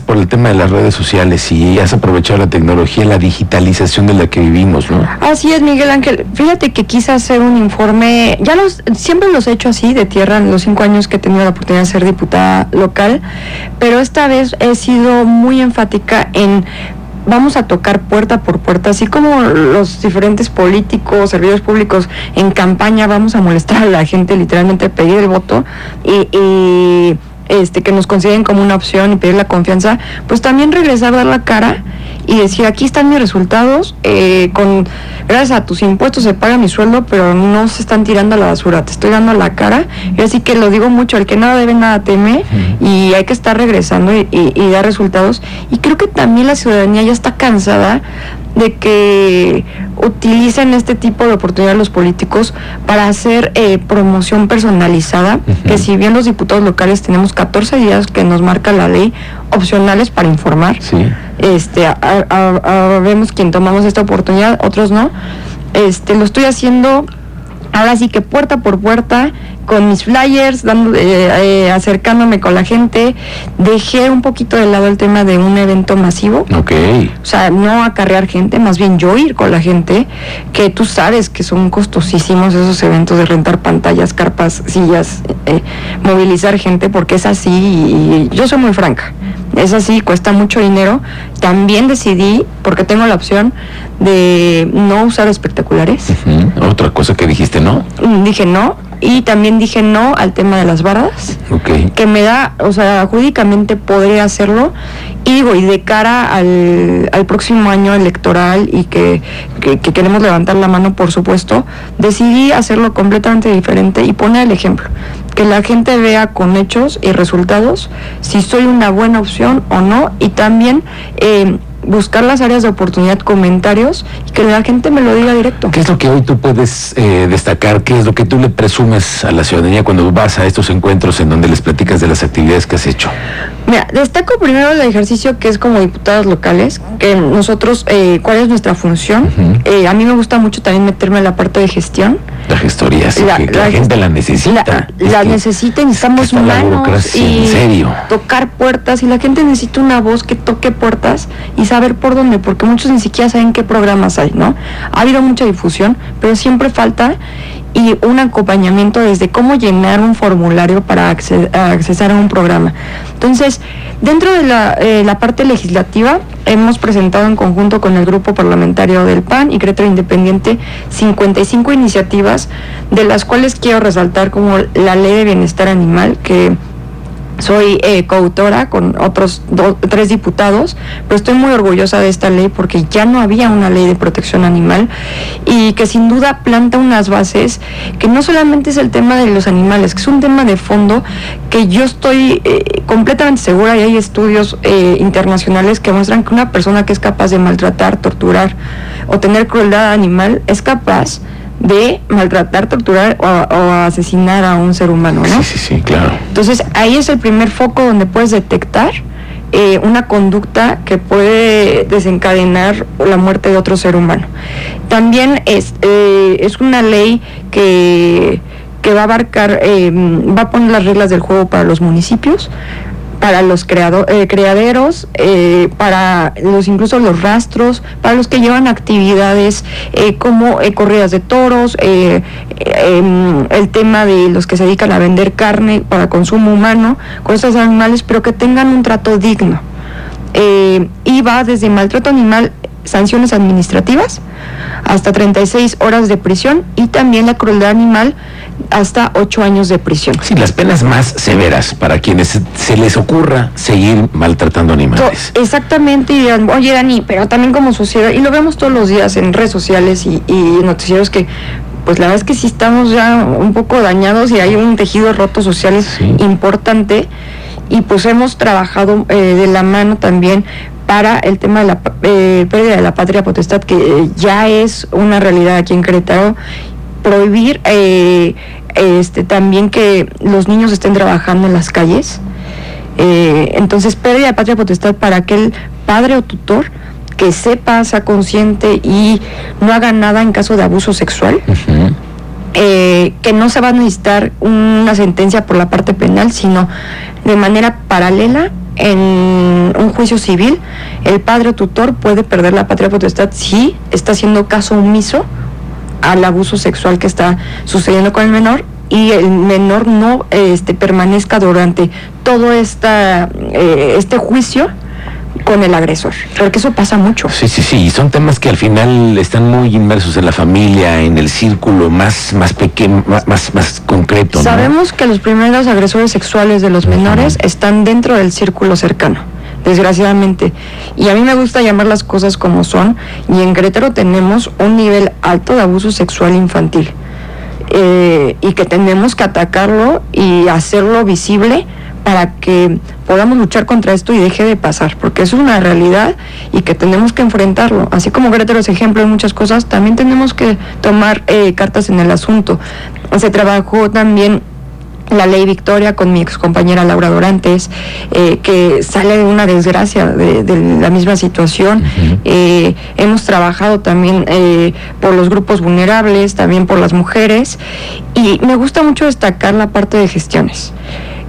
por el tema de las redes sociales y has aprovechado la tecnología, la digitalización de la que vivimos, ¿no? Así es, Miguel Ángel. Fíjate que quise hacer un informe, ya los, siempre los he hecho así, de tierra, en los cinco años que he tenido la oportunidad de ser diputada local, pero esta vez he sido muy enfática en vamos a tocar puerta por puerta, así como los diferentes políticos, servidores públicos en campaña, vamos a molestar a la gente, literalmente pedir el voto y, este, que nos consideren como una opción y pedir la confianza, pues también regresar a dar la cara y decir, aquí están mis resultados, eh, con gracias a tus impuestos se paga mi sueldo, pero no se están tirando a la basura, te estoy dando la cara. Y así que lo digo mucho, el que nada debe, nada teme, y hay que estar regresando y, y dar resultados. Y creo que también la ciudadanía ya está cansada de que utilicen este tipo de oportunidades los políticos para hacer eh, promoción personalizada, que si bien los diputados locales tenemos 14 días que nos marca la ley opcionales para informar, este, vemos quien tomamos esta oportunidad, otros no, este, lo estoy haciendo ahora sí que puerta por puerta, con mis flyers, dando, eh, eh, acercándome con la gente, dejé un poquito de lado el tema de un evento masivo. Ok. O sea, no acarrear gente, más bien yo ir con la gente, que tú sabes que son costosísimos esos eventos de rentar pantallas, carpas, sillas, eh, movilizar gente, porque es así y yo soy muy franca es así, cuesta mucho dinero. También decidí, porque tengo la opción de no usar espectaculares. Otra cosa que dijiste, ¿no? Dije no. Y también dije no al tema de las bardas. Que me da, o sea, jurídicamente podría hacerlo. Y digo, y de cara al, próximo año electoral y que, que, queremos levantar la mano, por supuesto, decidí hacerlo completamente diferente y poner el ejemplo que la gente vea con hechos y resultados si soy una buena opción o no y también eh, buscar las áreas de oportunidad, comentarios y que la gente me lo diga directo. ¿Qué es lo que hoy tú puedes eh, destacar? ¿Qué es lo que tú le presumes a la ciudadanía cuando vas a estos encuentros en donde les platicas de las actividades que has hecho? Mira, destaco primero el ejercicio que es como diputados locales, que nosotros, eh, ¿cuál es nuestra función? Eh, a mí me gusta mucho también meterme en la parte de gestión. La gestoría, sí, la, que la, gente la necesita. La, necesita, necesitamos manos y en serio. tocar puertas y la gente necesita una voz que toque puertas y saber por dónde, porque muchos ni siquiera saben qué programas hay, ¿no? Ha habido mucha difusión, pero siempre falta y un acompañamiento desde cómo llenar un formulario para acceder a un programa. Entonces, dentro de la, eh, la, parte legislativa, hemos presentado en conjunto con el grupo parlamentario del PAN y Crédito Independiente 55 iniciativas, de las cuales quiero resaltar como la ley de bienestar animal, que soy eh, coautora con otros tres diputados, pero estoy muy orgullosa de esta ley porque ya no había una ley de protección animal y que sin duda planta unas bases que no solamente es el tema de los animales, que es un tema de fondo que yo estoy eh, completamente segura y hay estudios eh, internacionales que muestran que una persona que es capaz de maltratar, torturar o tener crueldad animal es capaz de maltratar, torturar o, asesinar a un ser humano, ¿no? Sí, sí, sí, claro. Entonces ahí es el primer foco donde puedes detectar eh, una conducta que puede desencadenar la muerte de otro ser humano. También es, eh, es una ley que, que va a abarcar, eh, va a poner las reglas del juego para los municipios para los creado, eh, criaderos, eh, para los incluso los rastros, para los que llevan actividades eh, como corridas de toros, em, el tema de los que se dedican a vender carne para consumo humano con estos animales, pero que tengan un trato digno. y va desde maltrato animal, sanciones administrativas, hasta 36 horas de prisión y también la crueldad animal hasta ocho años de prisión. Sí, las penas más severas para quienes se les ocurra seguir maltratando animales. Exactamente, y dirán, oye Dani, pero también como sociedad, y lo vemos todos los días en redes sociales y, noticieros que pues la verdad es que sí estamos ya un poco dañados y hay un tejido roto social importante y pues hemos trabajado eh, de la mano también para el tema de la eh, pérdida de la patria potestad que ya es una realidad aquí en Querétaro prohibir eh, este, también que los niños estén trabajando en las calles. Eh, entonces, pérdida de patria potestad para aquel padre o tutor que sepa, sea consciente y no haga nada en caso de abuso sexual. Eh, que no se va a necesitar una sentencia por la parte penal, sino de manera paralela en un juicio civil, el padre tutor puede perder la patria potestad si está haciendo caso omiso al abuso sexual que está sucediendo con el menor y el menor no este, permanezca durante todo eh, este juicio con el agresor, porque eso pasa mucho. Sí, sí, sí, son temas que al final están muy inmersos en la familia, en el círculo más, más pequeño, más, más, concreto. Sabemos que los primeros agresores sexuales de los menores están dentro del círculo cercano desgraciadamente. Y a mí me gusta llamar las cosas como son, y en Querétaro tenemos un nivel alto de abuso sexual infantil. Eh, y que tenemos que atacarlo y hacerlo visible para que podamos luchar contra esto y deje de pasar, porque es una realidad y que tenemos que enfrentarlo. Así como Querétaro es ejemplo en muchas cosas, también tenemos que tomar eh, cartas en el asunto. Se trabajó también la ley Victoria con mi ex compañera Laura Dorantes, eh, que sale de una desgracia de, la misma situación. Eh, hemos trabajado también eh, por los grupos vulnerables, también por las mujeres, y me gusta mucho destacar la parte de gestiones.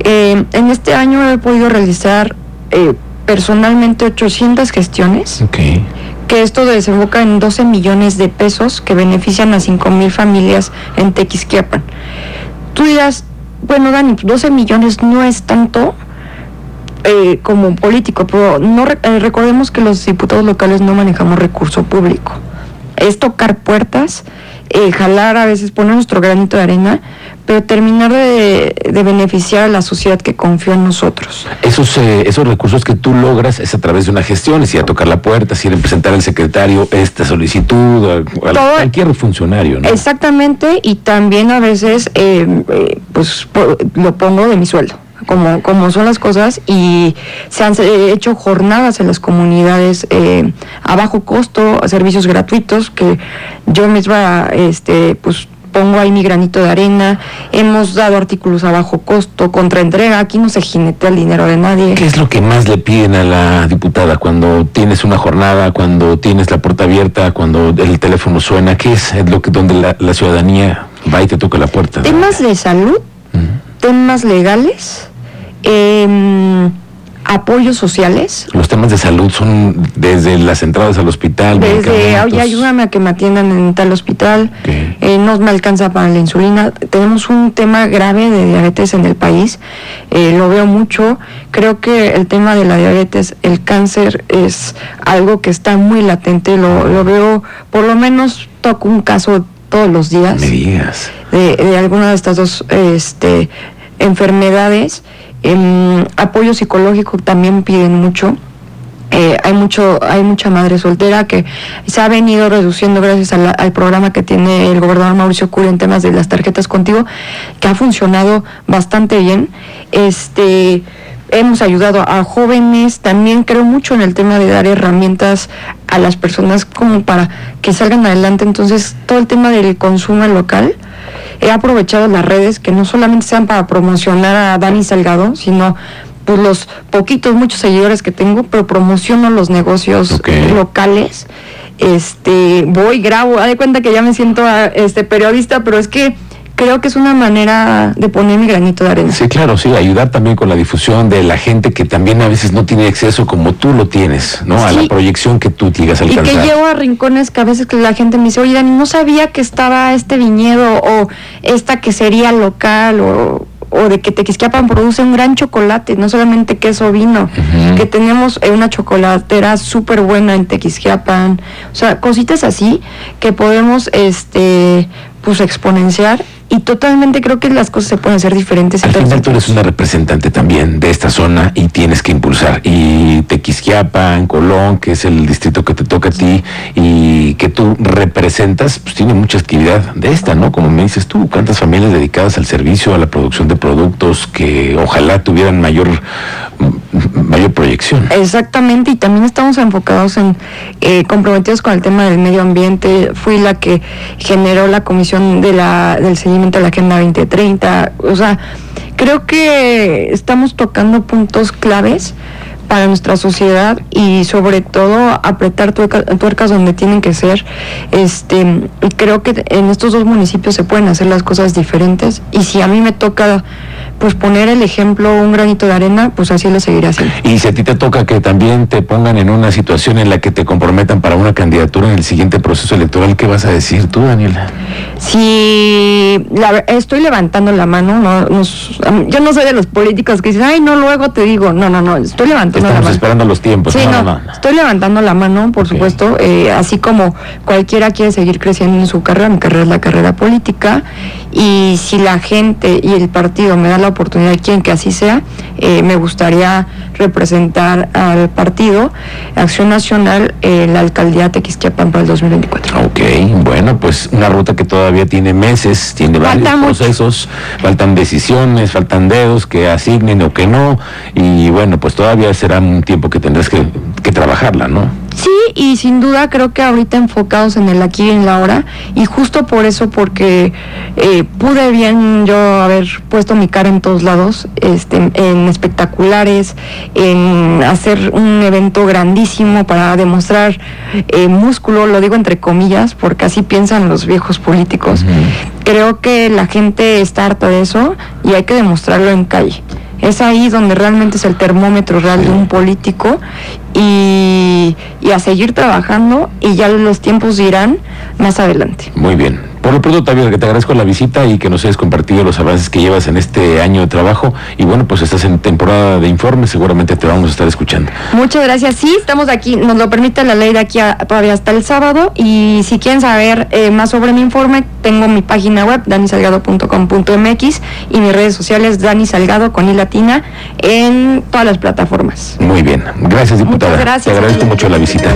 En este año he podido realizar personalmente 800 gestiones. que esto desemboca en 12 millones de pesos que benefician a 5 mil familias en Tequisquiapan. Tú dirás, bueno, Dani, 12 millones no es tanto eh, como político, pero no eh, recordemos que los diputados locales no manejamos recurso público. Es tocar puertas, eh, jalar a veces, poner nuestro granito de arena, pero terminar de, beneficiar a la sociedad que confió en nosotros. Esos, esos recursos que tú logras es a través de una gestión, es ir a tocar la puerta, es ir a presentar al secretario esta solicitud, a, cualquier funcionario. ¿no? Exactamente, y también a veces pues lo pongo de mi sueldo como, como son las cosas y se han hecho jornadas en las comunidades eh, a bajo costo, servicios gratuitos que yo misma este, pues pongo ahí mi granito de arena, hemos dado artículos a bajo costo, contra entrega, aquí no se jinetea el dinero de nadie. ¿Qué es lo que más le piden a la diputada cuando tienes una jornada, cuando tienes la puerta abierta, cuando el teléfono suena? ¿Qué es lo que donde la, ciudadanía va y te toca la puerta? Temas de salud, temas legales, eh, apoyos sociales. Los temas de salud son desde las entradas al hospital. Desde, oye, ayúdame a que me atiendan en tal hospital, eh, no me alcanza para la insulina. Tenemos un tema grave de diabetes en el país, eh, lo veo mucho. Creo que el tema de la diabetes, el cáncer, es algo que está muy latente, lo, lo veo, por lo menos toco un caso todos los días. Me digas. De, de alguna de estas dos este, enfermedades el apoyo psicológico también piden mucho. Eh, hay mucho hay mucha madre soltera que se ha venido reduciendo gracias al programa que tiene el gobernador Mauricio Curi en temas de las tarjetas contigo que ha funcionado bastante bien. Este hemos ayudado a jóvenes. También creo mucho en el tema de dar herramientas a las personas como para que salgan adelante. Entonces todo el tema del consumo local he aprovechado las redes que no solamente sean para promocionar a Dani Salgado, sino pues los poquitos, muchos seguidores que tengo, pero promociono los negocios locales. Este, voy, grabo, de cuenta que ya me siento este periodista, pero es que creo que es una manera de poner mi granito de arena. Sí, claro, sí, ayudar también con la difusión de la gente que también a veces no tiene acceso como tú lo tienes, ¿no? A la proyección que tú llegas a alcanzar. Y que llevo a rincones que a veces que la gente me dice, oye, Dani, no sabía que estaba este viñedo o esta que sería local o o de que Tequisquiapan produce un gran chocolate, no solamente queso vino, que tenemos eh, una chocolatera súper buena en Tequisquiapan, o sea, cositas así que podemos este pues exponenciar y totalmente creo que las cosas se pueden hacer diferentes. Al final tú eres una representante también de esta zona y tienes que impulsar. Y Tequisquiapan, Colón, que es el distrito que te toca a ti y que tú representas, pues tiene mucha actividad de esta, ¿no? Como me dices tú, cuántas familias dedicadas al servicio, a la producción de productos que ojalá tuvieran mayor mayor proyección. Exactamente, y también estamos enfocados en eh, comprometidos con el tema del medio ambiente. Fui la que generó la comisión de la, del seguimiento de la Agenda 2030. O sea, creo que estamos tocando puntos claves para nuestra sociedad y sobre todo apretar tuercas donde tienen que ser. Este, creo que en estos dos municipios se pueden hacer las cosas diferentes y si a mí me toca pues poner el ejemplo, un granito de arena, pues así lo seguiré haciendo. Y si a ti te toca que también te pongan en una situación en la que te comprometan para una candidatura en el siguiente proceso electoral, ¿qué vas a decir tú, Daniela? Si estoy levantando la mano, no, yo no soy de los políticos que dicen, ay, no, luego te digo, no, no, no, estoy levantando la mano. esperando los tiempos. Sí, no, estoy levantando la mano, por supuesto, eh, así como cualquiera quiere seguir creciendo en su carrera, mi carrera es la carrera política, y si la gente y el partido me da la oportunidad, quien que así sea, eh, me gustaría representar al partido Acción Nacional en la alcaldía Tequisquiapan para el 2024. Ok, bueno, pues una ruta que todavía tiene meses, tiene varios procesos, faltan decisiones, faltan dedos que asignen o que no, y bueno, pues todavía será un tiempo que tendrás que, que trabajarla, ¿no? Sí, y sin duda creo que ahorita enfocados en el aquí y en la hora, y justo por eso, porque eh, pude bien yo haber puesto mi cara en todos lados, este, en espectaculares, en hacer un evento grandísimo para demostrar eh, músculo, lo digo entre comillas, porque así piensan los viejos políticos. Creo que la gente está harta de eso y hay que demostrarlo en calle. Es ahí donde realmente es el termómetro real de un político y, a seguir trabajando y ya los tiempos irán más adelante. Muy bien. Por lo pronto, Tavio, que te agradezco la visita y que nos hayas compartido los avances que llevas en este año de trabajo. Y bueno, pues estás en temporada de informes, seguramente te vamos a estar escuchando. Muchas gracias. Sí, estamos aquí, nos lo permite la ley de aquí todavía hasta el sábado. Y si quieren saber eh, más sobre mi informe, tengo mi página web, danisalgado.com.mx y mis redes sociales, Dani Salgado con i latina, en todas las plataformas. Muy bien. Gracias, diputada. Muchas gracias. Te agradezco mucho la visita.